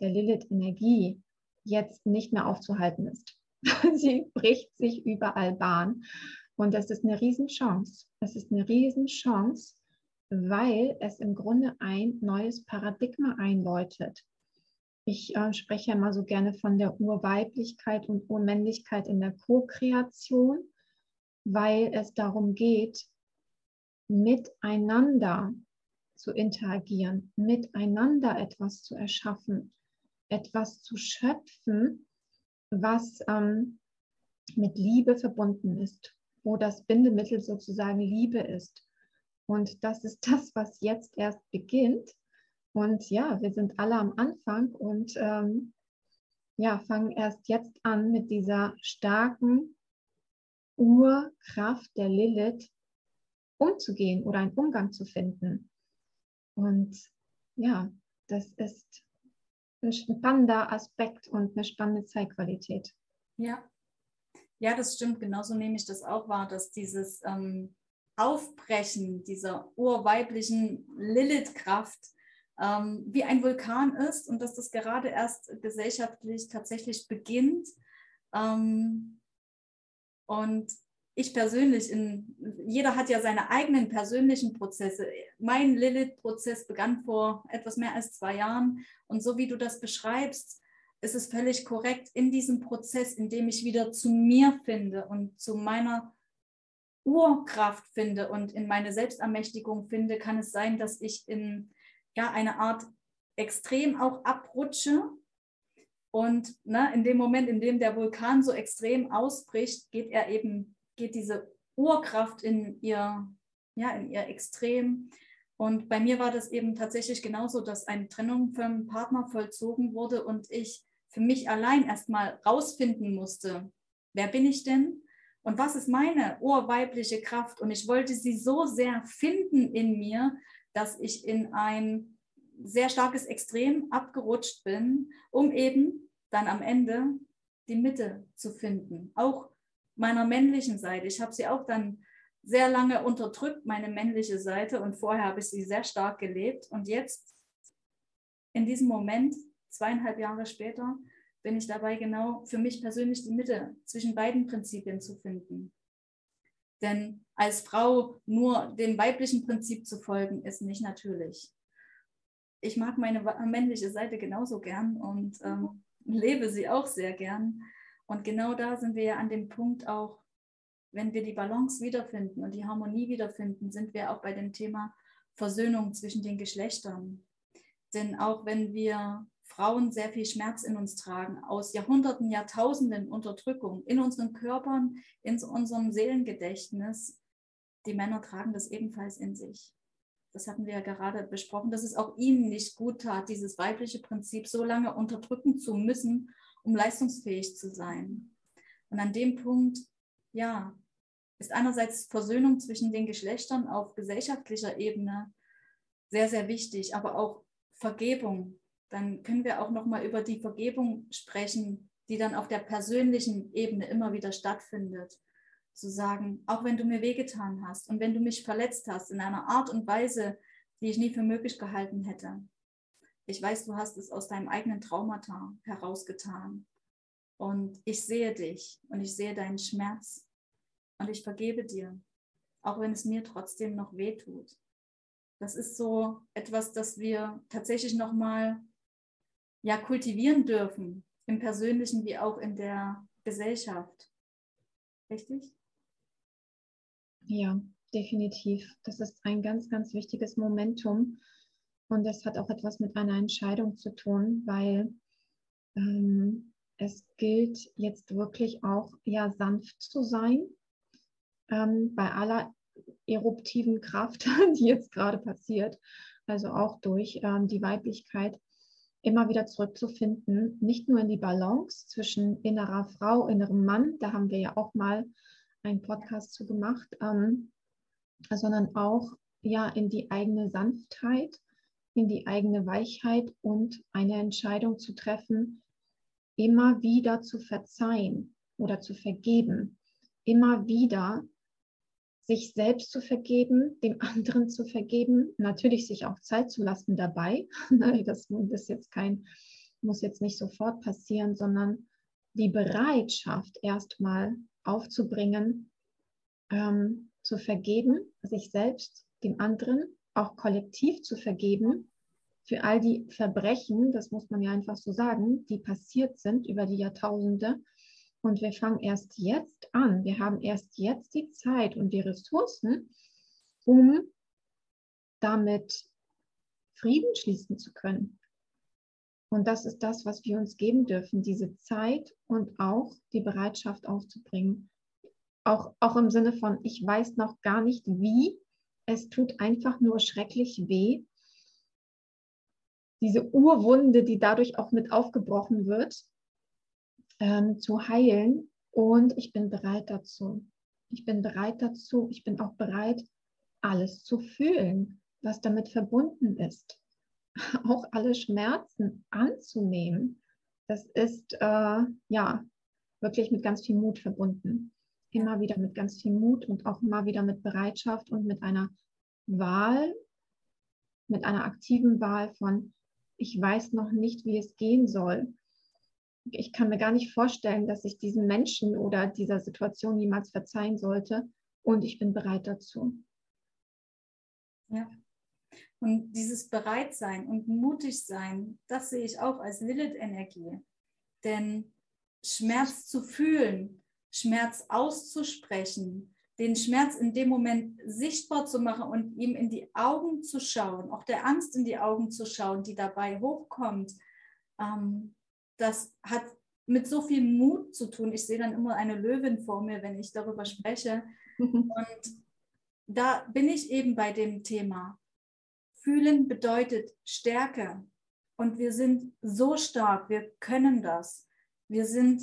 der Lilith-Energie, jetzt nicht mehr aufzuhalten ist. <laughs> Sie bricht sich überall Bahn. Und das ist eine Riesenchance. Es ist eine Riesenchance, weil es im Grunde ein neues Paradigma einläutet. Ich äh, spreche ja immer so gerne von der Urweiblichkeit und Urmännlichkeit in der Co-Kreation, weil es darum geht, miteinander zu interagieren, miteinander etwas zu erschaffen, etwas zu schöpfen, was ähm, mit Liebe verbunden ist, wo das Bindemittel sozusagen Liebe ist. Und das ist das, was jetzt erst beginnt. Und ja, wir sind alle am Anfang und ähm, ja, fangen erst jetzt an mit dieser starken Urkraft der Lilith umzugehen oder einen Umgang zu finden. Und ja, das ist ein spannender Aspekt und eine spannende Zeitqualität. Ja. Ja, das stimmt. Genauso nehme ich das auch wahr, dass dieses ähm, Aufbrechen dieser urweiblichen Lilith-Kraft ähm, wie ein Vulkan ist und dass das gerade erst gesellschaftlich tatsächlich beginnt. Ähm, und ich persönlich, in, jeder hat ja seine eigenen persönlichen Prozesse. Mein Lilith-Prozess begann vor etwas mehr als zwei Jahren. Und so wie du das beschreibst, ist es völlig korrekt in diesem Prozess, in dem ich wieder zu mir finde und zu meiner Urkraft finde und in meine Selbstermächtigung finde, kann es sein, dass ich in ja, eine Art extrem auch abrutsche. Und ne, in dem Moment, in dem der Vulkan so extrem ausbricht, geht er eben geht diese Urkraft in ihr, ja, in ihr Extrem. Und bei mir war das eben tatsächlich genauso, dass eine Trennung vom Partner vollzogen wurde und ich für mich allein erstmal rausfinden musste, wer bin ich denn und was ist meine urweibliche Kraft. Und ich wollte sie so sehr finden in mir, dass ich in ein sehr starkes Extrem abgerutscht bin, um eben dann am Ende die Mitte zu finden. Auch meiner männlichen Seite. Ich habe sie auch dann sehr lange unterdrückt, meine männliche Seite. Und vorher habe ich sie sehr stark gelebt. Und jetzt, in diesem Moment, zweieinhalb Jahre später, bin ich dabei, genau für mich persönlich die Mitte zwischen beiden Prinzipien zu finden. Denn als Frau nur dem weiblichen Prinzip zu folgen, ist nicht natürlich. Ich mag meine männliche Seite genauso gern und ähm, lebe sie auch sehr gern. Und genau da sind wir ja an dem Punkt auch, wenn wir die Balance wiederfinden und die Harmonie wiederfinden, sind wir auch bei dem Thema Versöhnung zwischen den Geschlechtern. Denn auch wenn wir Frauen sehr viel Schmerz in uns tragen, aus Jahrhunderten, Jahrtausenden Unterdrückung in unseren Körpern, in unserem Seelengedächtnis, die Männer tragen das ebenfalls in sich. Das hatten wir ja gerade besprochen, dass es auch ihnen nicht gut tat, dieses weibliche Prinzip so lange unterdrücken zu müssen um leistungsfähig zu sein. Und an dem Punkt, ja, ist einerseits Versöhnung zwischen den Geschlechtern auf gesellschaftlicher Ebene sehr, sehr wichtig, aber auch Vergebung. Dann können wir auch noch mal über die Vergebung sprechen, die dann auf der persönlichen Ebene immer wieder stattfindet. Zu sagen, auch wenn du mir wehgetan hast und wenn du mich verletzt hast in einer Art und Weise, die ich nie für möglich gehalten hätte, ich weiß, du hast es aus deinem eigenen Traumata herausgetan. Und ich sehe dich und ich sehe deinen Schmerz und ich vergebe dir, auch wenn es mir trotzdem noch weh tut. Das ist so etwas, das wir tatsächlich nochmal ja, kultivieren dürfen, im persönlichen wie auch in der Gesellschaft. Richtig? Ja, definitiv. Das ist ein ganz, ganz wichtiges Momentum, und das hat auch etwas mit einer Entscheidung zu tun, weil ähm, es gilt jetzt wirklich auch ja sanft zu sein ähm, bei aller eruptiven Kraft, <laughs> die jetzt gerade passiert. Also auch durch ähm, die Weiblichkeit immer wieder zurückzufinden, nicht nur in die Balance zwischen innerer Frau, innerem Mann, da haben wir ja auch mal einen Podcast zu gemacht, ähm, sondern auch ja in die eigene Sanftheit in die eigene Weichheit und eine Entscheidung zu treffen, immer wieder zu verzeihen oder zu vergeben, immer wieder sich selbst zu vergeben, dem <laughs> anderen zu vergeben, natürlich sich auch Zeit zu lassen dabei. <laughs> Das ist jetzt kein, muss jetzt nicht sofort passieren, sondern die Bereitschaft erstmal aufzubringen, ähm, zu vergeben, sich selbst, dem anderen, auch kollektiv zu vergeben für all die Verbrechen, das muss man ja einfach so sagen, die passiert sind über die Jahrtausende und wir fangen erst jetzt an. Wir haben erst jetzt die Zeit und die Ressourcen, um damit Frieden schließen zu können. Und das ist das, was wir uns geben dürfen, diese Zeit und auch die Bereitschaft aufzubringen. Auch, auch im Sinne von, ich weiß noch gar nicht wie, es tut einfach nur schrecklich weh. Diese Urwunde, die dadurch auch mit aufgebrochen wird, ähm, zu heilen und ich bin bereit dazu. Ich bin bereit dazu. Ich bin auch bereit, alles zu fühlen, was damit verbunden ist. <laughs> Auch alle Schmerzen anzunehmen. Das ist äh, ja wirklich mit ganz viel Mut verbunden. Immer wieder mit ganz viel Mut und auch immer wieder mit Bereitschaft und mit einer Wahl, mit einer aktiven Wahl von, ich weiß noch nicht, wie es gehen soll ich kann mir gar nicht vorstellen, dass ich diesen Menschen oder dieser Situation niemals verzeihen sollte. Und ich bin bereit dazu. Ja. Und dieses Bereitsein und mutig sein, das sehe ich auch als Lilith-Energie. Denn Schmerz zu fühlen, Schmerz auszusprechen, den Schmerz in dem Moment sichtbar zu machen und ihm in die Augen zu schauen, auch der Angst in die Augen zu schauen, die dabei hochkommt, ähm, das hat mit so viel Mut zu tun. Ich sehe dann immer eine Löwin vor mir, wenn ich darüber spreche. <laughs> Und da bin ich eben bei dem Thema. Fühlen bedeutet Stärke. Und wir sind so stark, wir können das. Wir sind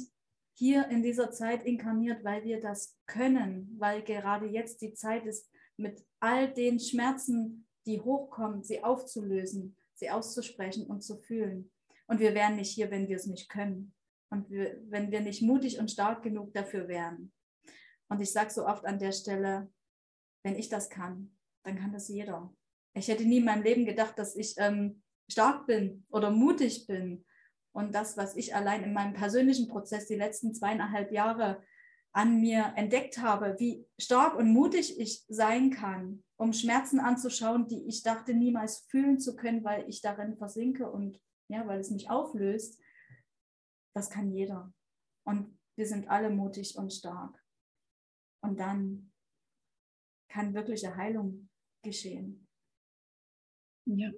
hier in dieser Zeit inkarniert, weil wir das können, weil gerade jetzt die Zeit ist, mit all den Schmerzen, die hochkommen, sie aufzulösen, sie auszusprechen und zu fühlen. Und wir wären nicht hier, wenn wir es nicht können. Und wir, wenn wir nicht mutig und stark genug dafür wären. Und ich sage so oft an der Stelle, wenn ich das kann, dann kann das jeder. Ich hätte nie in meinem Leben gedacht, dass ich ähm, stark bin oder mutig bin. Und das, was ich allein in meinem persönlichen Prozess die letzten zweieinhalb Jahre an mir entdeckt habe, wie stark und mutig ich sein kann, um Schmerzen anzuschauen, die ich dachte niemals fühlen zu können, weil ich darin versinke und ja, weil es mich auflöst, das kann jeder. Und wir sind alle mutig und stark. Und dann kann wirkliche Heilung geschehen. Ja,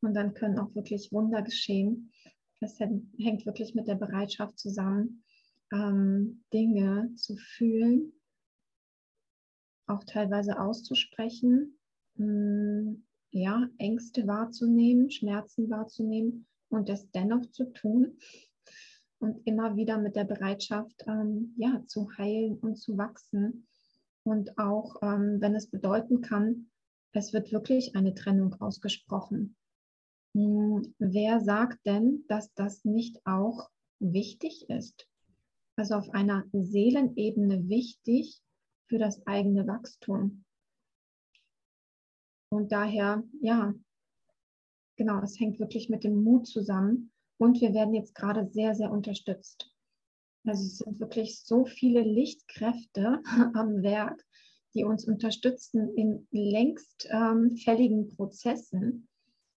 und dann können auch wirklich Wunder geschehen. Das hängt wirklich mit der Bereitschaft zusammen, ähm, Dinge zu fühlen, auch teilweise auszusprechen, mh, hm, ja, Ängste wahrzunehmen, Schmerzen wahrzunehmen und das dennoch zu tun und immer wieder mit der Bereitschaft, ähm, ja, zu heilen und zu wachsen. Und auch, ähm, wenn es bedeuten kann, es wird wirklich eine Trennung ausgesprochen. Hm, wer sagt denn, dass das nicht auch wichtig ist? Also auf einer Seelenebene wichtig für das eigene Wachstum. Und daher, ja, genau, es hängt wirklich mit dem Mut zusammen. Und wir werden jetzt gerade sehr, sehr unterstützt. Also es sind wirklich so viele Lichtkräfte <laughs> am Werk, die uns unterstützen in längst ähm, fälligen Prozessen,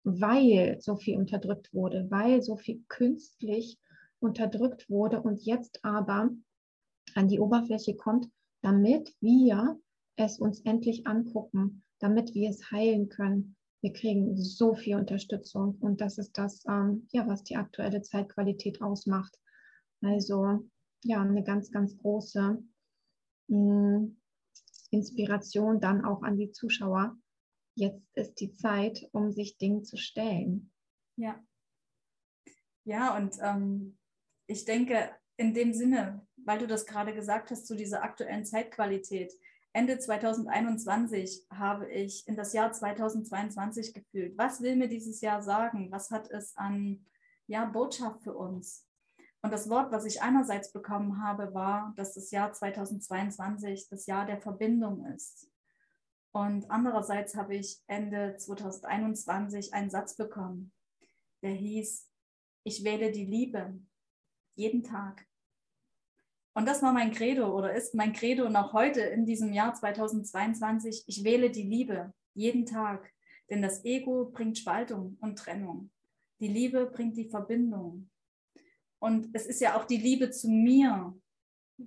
weil so viel unterdrückt wurde, weil so viel künstlich unterdrückt wurde und jetzt aber an die Oberfläche kommt, damit wir es uns endlich angucken, damit wir es heilen können, wir kriegen so viel Unterstützung und das ist das, ähm, ja, was die aktuelle Zeitqualität ausmacht. Also ja, eine ganz, ganz große mh, mm, Inspiration dann auch an die Zuschauer. Jetzt ist die Zeit, um sich Dingen zu stellen. Ja. Ja, und ähm, ich denke, in dem Sinne, weil du das gerade gesagt hast, zu dieser aktuellen Zeitqualität, Ende 2021 habe ich in das Jahr 2022 gefühlt. Was will mir dieses Jahr sagen? Was hat es an ja, Botschaft für uns? Und das Wort, was ich einerseits bekommen habe, war, dass das Jahr 2022 das Jahr der Verbindung ist. Und andererseits habe ich Ende 2021 einen Satz bekommen, der hieß, ich wähle die Liebe jeden Tag. Und das war mein Credo oder ist mein Credo noch heute in diesem Jahr 2022. Ich wähle die Liebe jeden Tag, denn das Ego bringt Spaltung und Trennung. Die Liebe bringt die Verbindung. Und es ist ja auch die Liebe zu mir,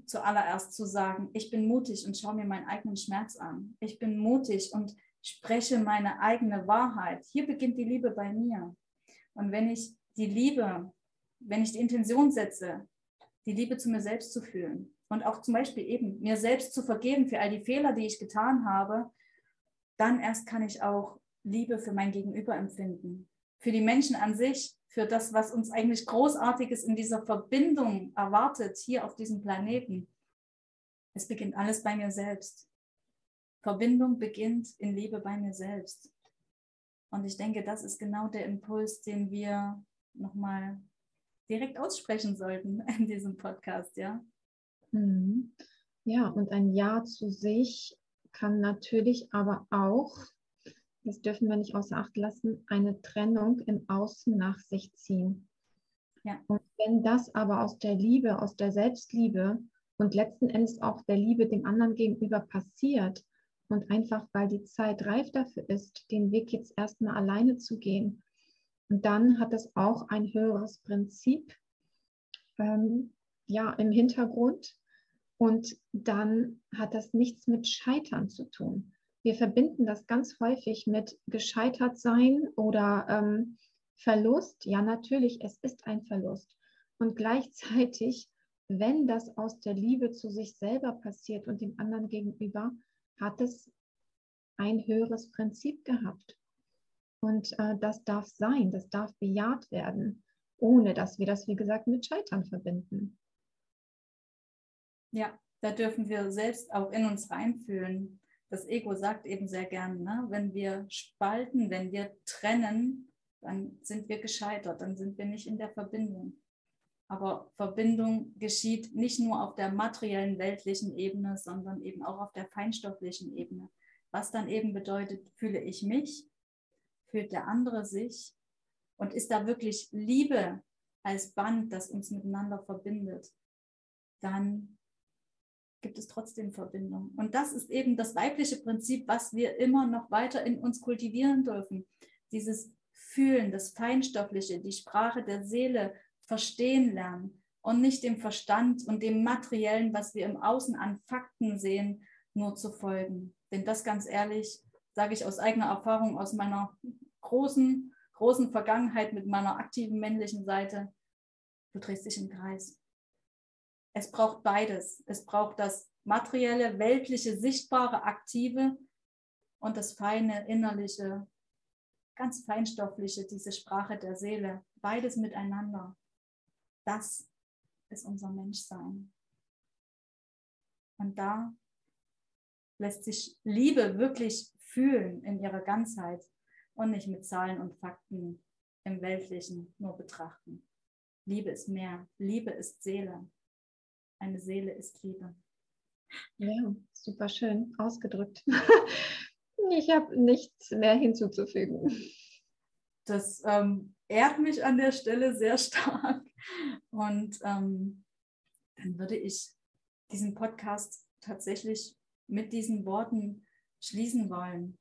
zuallererst zu sagen, ich bin mutig und schaue mir meinen eigenen Schmerz an. Ich bin mutig und spreche meine eigene Wahrheit. Hier beginnt die Liebe bei mir. Und wenn ich die Liebe, wenn ich die Intention setze, die Liebe zu mir selbst zu fühlen und auch zum Beispiel eben mir selbst zu vergeben für all die Fehler, die ich getan habe, dann erst kann ich auch Liebe für mein Gegenüber empfinden, für die Menschen an sich, für das, was uns eigentlich Großartiges in dieser Verbindung erwartet, hier auf diesem Planeten. Es beginnt alles bei mir selbst. Verbindung beginnt in Liebe bei mir selbst. Und ich denke, das ist genau der Impuls, den wir nochmal direkt aussprechen sollten <laughs> in diesem Podcast, ja. Mhm. Ja, und ein Ja zu sich kann natürlich aber auch, das dürfen wir nicht außer Acht lassen, eine Trennung im Außen nach sich ziehen. Ja. Und wenn das aber aus der Liebe, aus der Selbstliebe und letzten Endes auch der Liebe dem anderen gegenüber passiert und einfach weil die Zeit reif dafür ist, den Weg jetzt erstmal alleine zu gehen und dann hat es auch ein höheres Prinzip ähm, ja, im Hintergrund. Und dann hat das nichts mit Scheitern zu tun. Wir verbinden das ganz häufig mit gescheitert sein oder ähm, Verlust. Ja, natürlich, es ist ein Verlust. Und gleichzeitig, wenn das aus der Liebe zu sich selber passiert und dem anderen gegenüber, hat es ein höheres Prinzip gehabt. Und äh, das darf sein, das darf bejaht werden, ohne dass wir das, wie gesagt, mit Scheitern verbinden. Ja, da dürfen wir selbst auch in uns reinfühlen. Das Ego sagt eben sehr gern, ne? wenn wir spalten, wenn wir trennen, dann sind wir gescheitert, dann sind wir nicht in der Verbindung. Aber Verbindung geschieht nicht nur auf der materiellen, weltlichen Ebene, sondern eben auch auf der feinstofflichen Ebene. Was dann eben bedeutet, fühle ich mich, fühlt der andere sich und ist da wirklich Liebe als Band, das uns miteinander verbindet, dann gibt es trotzdem Verbindung. Und das ist eben das weibliche Prinzip, was wir immer noch weiter in uns kultivieren dürfen. Dieses Fühlen, das Feinstoffliche, die Sprache der Seele verstehen lernen und nicht dem Verstand und dem Materiellen, was wir im Außen an Fakten sehen, nur zu folgen. Denn das ganz ehrlich, sage ich aus eigener Erfahrung, aus meiner großen, großen Vergangenheit mit meiner aktiven männlichen Seite, du drehst dich im Kreis. Es braucht beides. Es braucht das materielle, weltliche, sichtbare, aktive und das feine, innerliche, ganz feinstoffliche, diese Sprache der Seele. Beides miteinander. Das ist unser Menschsein. Und da lässt sich Liebe wirklich fühlen in ihrer Ganzheit und nicht mit Zahlen und Fakten im Weltlichen nur betrachten. Liebe ist mehr. Liebe ist Seele. Eine Seele ist Liebe. Ja, super schön ausgedrückt. <laughs> ich habe nichts mehr hinzuzufügen. Das ähm, ehrt mich an der Stelle sehr stark. Und ähm, dann würde ich diesen Podcast tatsächlich mit diesen Worten schließen wollen.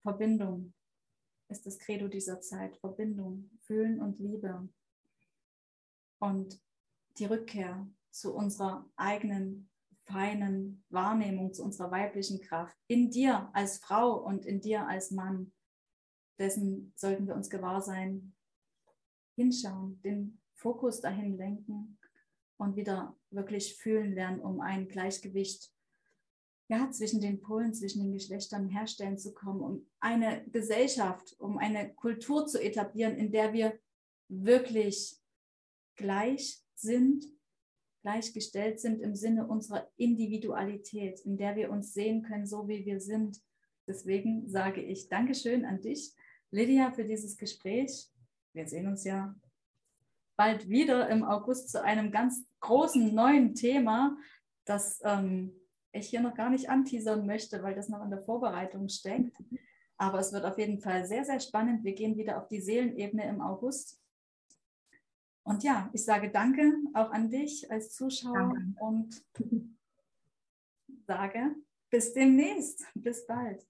Verbindung ist das Credo dieser Zeit. Verbindung, Fühlen und Liebe. Und die Rückkehr zu unserer eigenen feinen Wahrnehmung, zu unserer weiblichen Kraft. In dir als Frau und in dir als Mann. Dessen sollten wir uns gewahr sein. Hinschauen, den Fokus dahin lenken und wieder wirklich fühlen lernen, um ein Gleichgewicht ja, zwischen den Polen, zwischen den Geschlechtern herstellen zu kommen, um eine Gesellschaft, um eine Kultur zu etablieren, in der wir wirklich gleich sind, gleichgestellt sind im Sinne unserer Individualität, in der wir uns sehen können, so wie wir sind. Deswegen sage ich Dankeschön an dich, Lydia, für dieses Gespräch. Wir sehen uns ja bald wieder im August zu einem ganz großen neuen Thema, das ähm, ich hier noch gar nicht anteasern möchte, weil das noch in der Vorbereitung steckt. Aber es wird auf jeden Fall sehr, sehr spannend. Wir gehen wieder auf die Seelenebene im August. Und ja, ich sage danke auch an dich als Zuschauer danke. und sage bis demnächst. Bis bald.